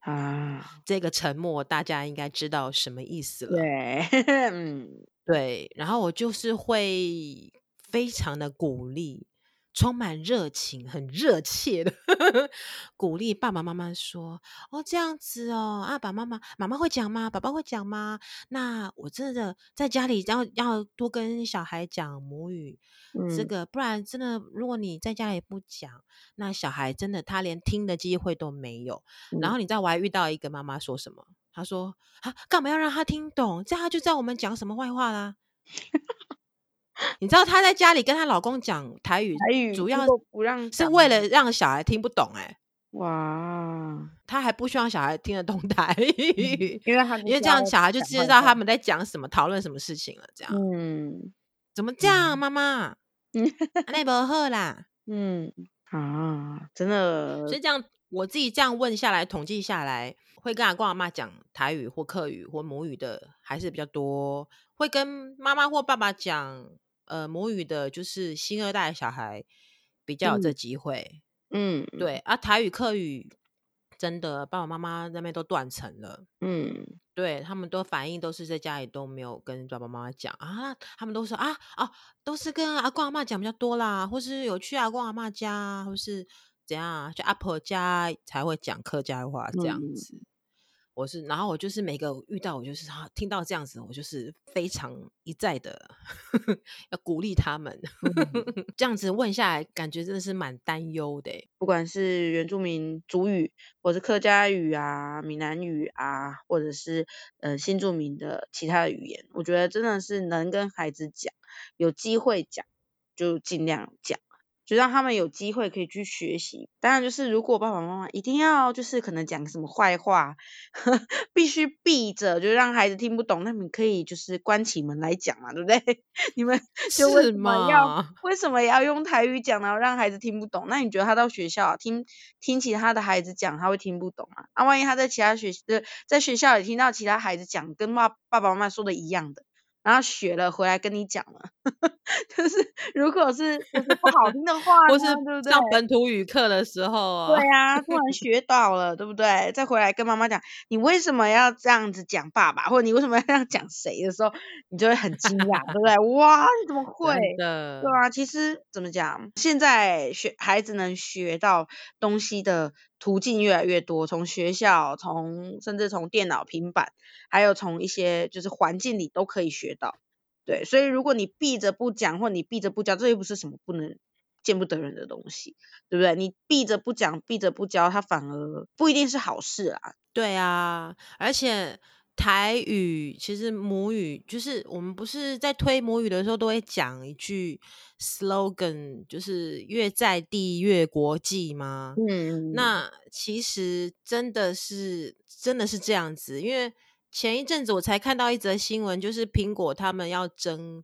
啊，这个沉默大家应该知道什么意思了。对，嗯，对。然后我就是会非常的鼓励充满热情、很热切的 鼓励爸爸妈妈说：“哦，这样子哦，啊，爸爸妈妈，妈妈会讲吗？爸爸会讲吗？那我真的在家里要要多跟小孩讲母语，嗯、这个不然真的，如果你在家里不讲，那小孩真的他连听的机会都没有。嗯、然后你知道我还遇到一个妈妈说什么？她说：啊，干嘛要让他听懂？这样他就知道我们讲什么坏话啦。”你知道她在家里跟她老公讲台语，台语主要不让是为了让小孩听不懂哎、欸。哇，她还不希望小孩听得懂台语，嗯、因为他因为这样小孩就知道他们在讲什么，讨论什么事情了。这样，嗯，怎么这样，妈妈？那不好啦。嗯啊，真的。所以这样，我自己这样问下来，统计下来，会跟阿公阿妈讲台语或客语或母语的还是比较多。会跟妈妈或爸爸讲。呃，母语的就是新二代的小孩比较有这机会，嗯，对啊，台语、客语真的爸爸妈妈那边都断层了，嗯，对他们都反应都是在家里都没有跟爸爸妈妈讲啊，他们都说啊啊，都是跟阿公阿妈讲比较多啦，或是有去阿公阿妈家，或是怎样，去阿婆家才会讲客家话这样子。嗯我是，然后我就是每个遇到我就是哈，听到这样子，我就是非常一再的呵呵要鼓励他们。嗯、这样子问下来，感觉真的是蛮担忧的。不管是原住民族语，或是客家语啊、闽南语啊，或者是呃新住民的其他的语言，我觉得真的是能跟孩子讲，有机会讲就尽量讲。就让他们有机会可以去学习。当然，就是如果爸爸妈妈一定要就是可能讲什么坏话，呵 呵必须避着，就让孩子听不懂，那你可以就是关起门来讲嘛，对不对？你们 就为什么要为什么要用台语讲，然后让孩子听不懂？那你觉得他到学校听听其他的孩子讲，他会听不懂啊？啊，万一他在其他学呃在学校里听到其他孩子讲跟爸爸爸妈妈说的一样的？然后学了回来跟你讲了，就是如果是就是不好听的话，或是上本土语课的时候，对啊，突然 学到了，对不对？再回来跟妈妈讲，你为什么要这样子讲爸爸，或者你为什么要这样讲谁的时候，你就会很惊讶，对不对？哇，你怎么会？的对啊，其实怎么讲，现在学孩子能学到东西的途径越来越多，从学校，从甚至从电脑、平板，还有从一些就是环境里都可以学到。对，所以如果你闭着不讲，或你闭着不教，这又不是什么不能见不得人的东西，对不对？你闭着不讲，闭着不教，它反而不一定是好事啊。对啊，而且。台语其实母语就是我们不是在推母语的时候都会讲一句 slogan，就是越在地越国际吗？嗯，那其实真的是真的是这样子，因为前一阵子我才看到一则新闻，就是苹果他们要争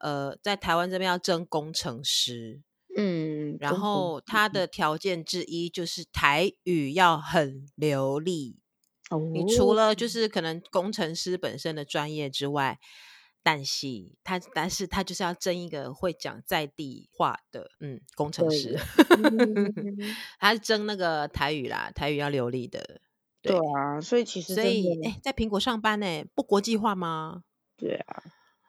呃在台湾这边要争工程师，嗯，然后他的条件之一就是台语要很流利。你除了就是可能工程师本身的专业之外，但是他但是他就是要争一个会讲在地话的嗯工程师，他是争那个台语啦，台语要流利的。对，对啊，所以其实所以哎，在苹果上班呢，不国际化吗？对啊，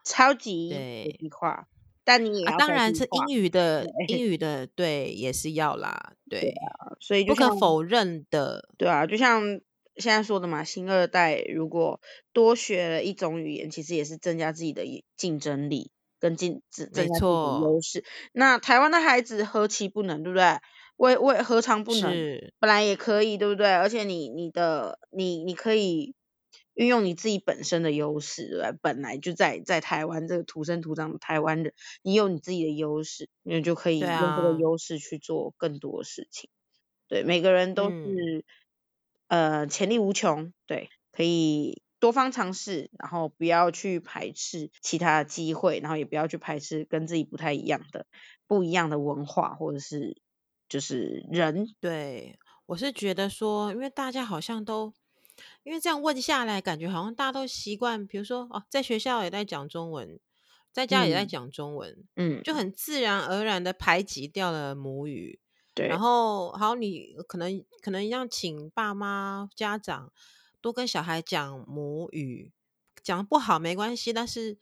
超级国际化，但你也、啊、当然是英语的，英语的对也是要啦，对，对啊，所以不可否认的，对啊，就像。现在说的嘛，新二代如果多学了一种语言，其实也是增加自己的竞争力跟竞争，增加自己的优势。那台湾的孩子何其不能，对不对？为为何尝不能？是本来也可以，对不对？而且你你的你你可以运用你自己本身的优势，对不对？本来就在在台湾这个土生土长的台湾人，你有你自己的优势，你就可以用这个优势去做更多的事情。对，啊、对，每个人都是。嗯呃，潜力无穷，对，可以多方尝试，然后不要去排斥其他的机会，然后也不要去排斥跟自己不太一样的、不一样的文化或者是就是人。对，我是觉得说，因为大家好像都，因为这样问下来，感觉好像大家都习惯，比如说哦，在学校也在讲中文，在家也在讲中文，嗯，就很自然而然的排挤掉了母语。对，然后好，你可能可能要请爸妈家长多跟小孩讲母语，讲不好没关系，但是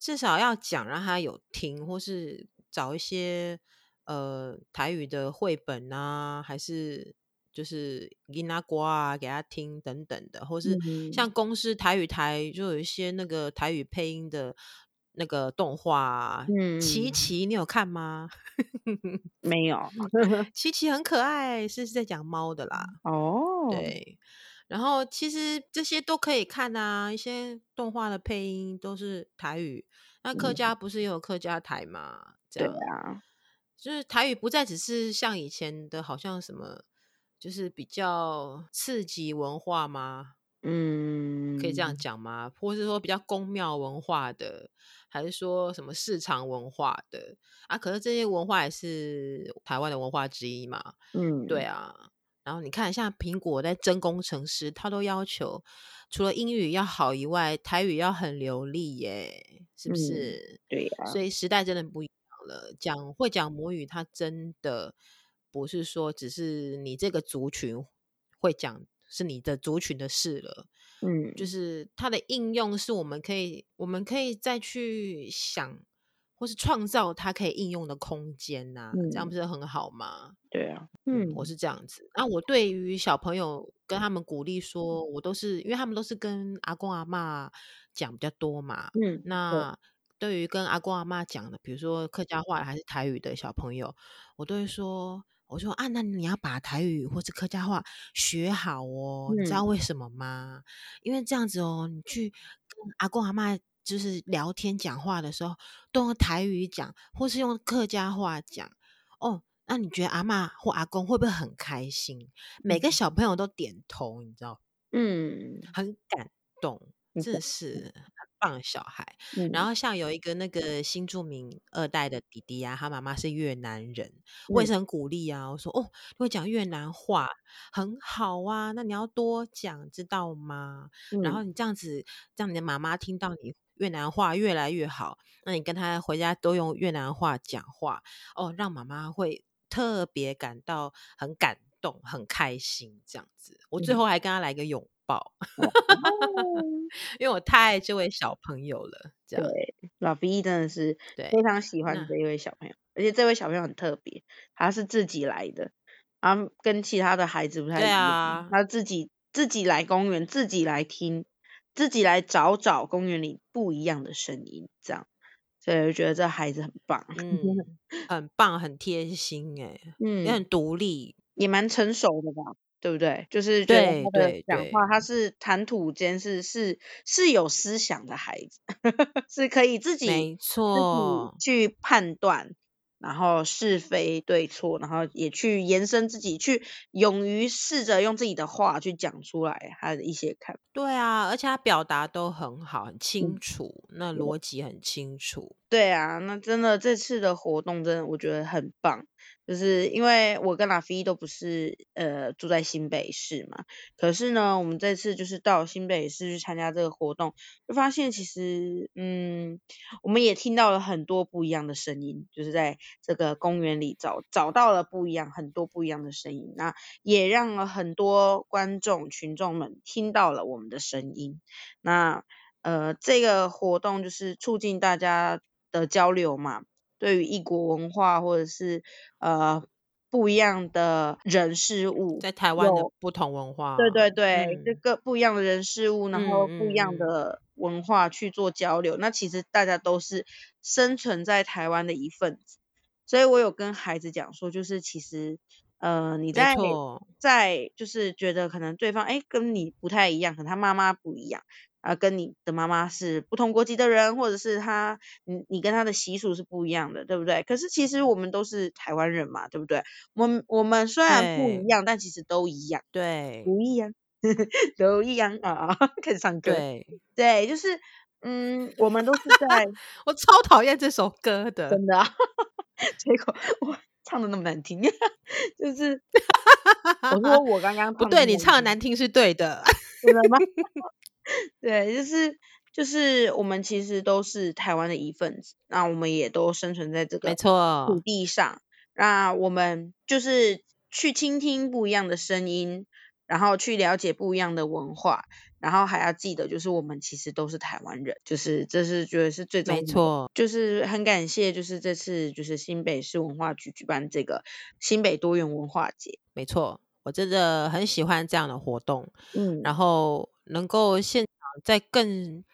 至少要讲让他有听，或是找一些呃台语的绘本啊，还是就是囡仔歌啊给他听等等的，或是像公司台语台就有一些那个台语配音的那个动画啊，嗯，琪琪你有看吗？没有，琪琪很可爱，是在讲猫的啦。哦，对。然后其实这些都可以看啊，一些动画的配音都是台语。那客家不是也有客家台吗？嗯、对啊，就是台语不再只是像以前的，好像什么，就是比较刺激文化吗？嗯，可以这样讲吗？或是说比较宫庙文化的，还是说什么市场文化的啊？可是这些文化也是台湾的文化之一嘛。嗯，对啊。然后你看，像苹果在真工程师，他都要求除了英语要好以外，台语要很流利耶，是不是？嗯、对呀、啊。所以时代真的不一样了，讲会讲母语，它真的不是说只是你这个族群会讲，是你的族群的事了。嗯，就是它的应用是我们可以，我们可以再去想。或是创造它可以应用的空间呐、啊嗯，这样不是很好吗？对啊，嗯，我是这样子。那我对于小朋友跟他们鼓励说，我都是因为他们都是跟阿公阿妈讲比较多嘛。嗯，那对于跟阿公阿妈讲的，比如说客家话还是台语的小朋友，我都会说，我说啊，那你要把台语或是客家话学好哦、嗯。你知道为什么吗？因为这样子哦，你去跟阿公阿妈。就是聊天讲话的时候，都用台语讲，或是用客家话讲。哦，那你觉得阿嬷或阿公会不会很开心？每个小朋友都点头，你知道？嗯，很感动，真的是很棒的小孩。嗯。然后像有一个那个新著名二代的弟弟啊，他妈妈是越南人，我也是很鼓励啊。我说哦，你会讲越南话很好啊，那你要多讲，知道吗？嗯。然后你这样子，让你的妈妈听到你。越南话越来越好，那你跟他回家都用越南话讲话哦，让妈妈会特别感到很感动、很开心这样子。我最后还跟他来个拥抱，嗯、因为我太爱这位小朋友了。这样对，老 B 真的是非常喜欢这一位小朋友，而且这位小朋友很特别，他是自己来的，啊，跟其他的孩子不太一样，啊，他自己自己来公园，自己来听。自己来找找公园里不一样的声音，这样，所以我觉得这孩子很棒，嗯，很棒，很贴心，哎，嗯，也很独立，也蛮成熟的吧，对不对？就是觉得他的讲话，他是谈吐间是是是有思想的孩子，是可以自己没错去判断。然后是非对错，然后也去延伸自己，去勇于试着用自己的话去讲出来他的一些看法。对啊，而且他表达都很好，很清楚，嗯、那逻辑很清楚。对啊，那真的这次的活动真的我觉得很棒。就是因为我跟拉菲都不是呃住在新北市嘛，可是呢，我们这次就是到新北市去参加这个活动，就发现其实嗯，我们也听到了很多不一样的声音，就是在这个公园里找找到了不一样很多不一样的声音，那也让了很多观众群众们听到了我们的声音，那呃这个活动就是促进大家的交流嘛。对于异国文化或者是呃不一样的人事物，在台湾的不同文化，对对对，这、嗯、个不一样的人事物，然后不一样的文化去做交流，嗯、那其实大家都是生存在台湾的一份子，所以我有跟孩子讲说，就是其实呃你在在就是觉得可能对方哎跟你不太一样，可能他妈妈不一样。啊，跟你的妈妈是不同国籍的人，或者是他，你你跟他的习俗是不一样的，对不对？可是其实我们都是台湾人嘛，对不对？我们我们虽然不一样，但其实都一样，对，不一样，都一样啊！开始唱歌，对对，就是嗯，我们都是在，我超讨厌这首歌的，真的啊，结果我唱的那么难听，就是我说我刚刚不对，你唱的难听是对的，真的吗？对，就是就是我们其实都是台湾的一份子，那我们也都生存在这个土地上，那我们就是去倾听不一样的声音，然后去了解不一样的文化，然后还要记得，就是我们其实都是台湾人，就是这是觉得是最重要的。没错，就是很感谢，就是这次就是新北市文化局举办这个新北多元文化节。没错，我真的很喜欢这样的活动，嗯，然后能够现场在更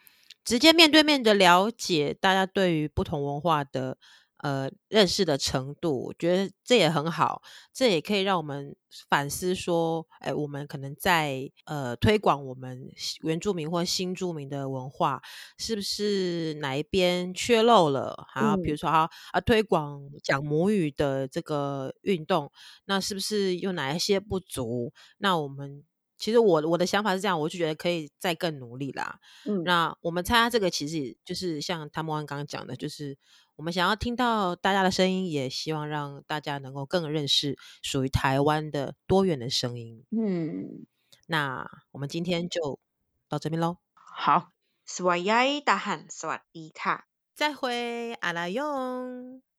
直接面对面的了解大家对于不同文化的。呃，认识的程度，我觉得这也很好，这也可以让我们反思说，哎，我们可能在呃推广我们原住民或新住民的文化，是不是哪一边缺漏了？还有比如说啊啊，推广讲母语的这个运动，那是不是有哪一些不足？那我们其实我我的想法是这样，我就觉得可以再更努力啦。嗯，那我们参加这个，其实就是像汤姆安刚刚讲的，就是。我们想要听到大家的声音，也希望让大家能够更认识属于台湾的多元的声音。嗯，那我们今天就到这边喽。好，Swayay dahan，Sawasdee ka，再会，阿拉勇。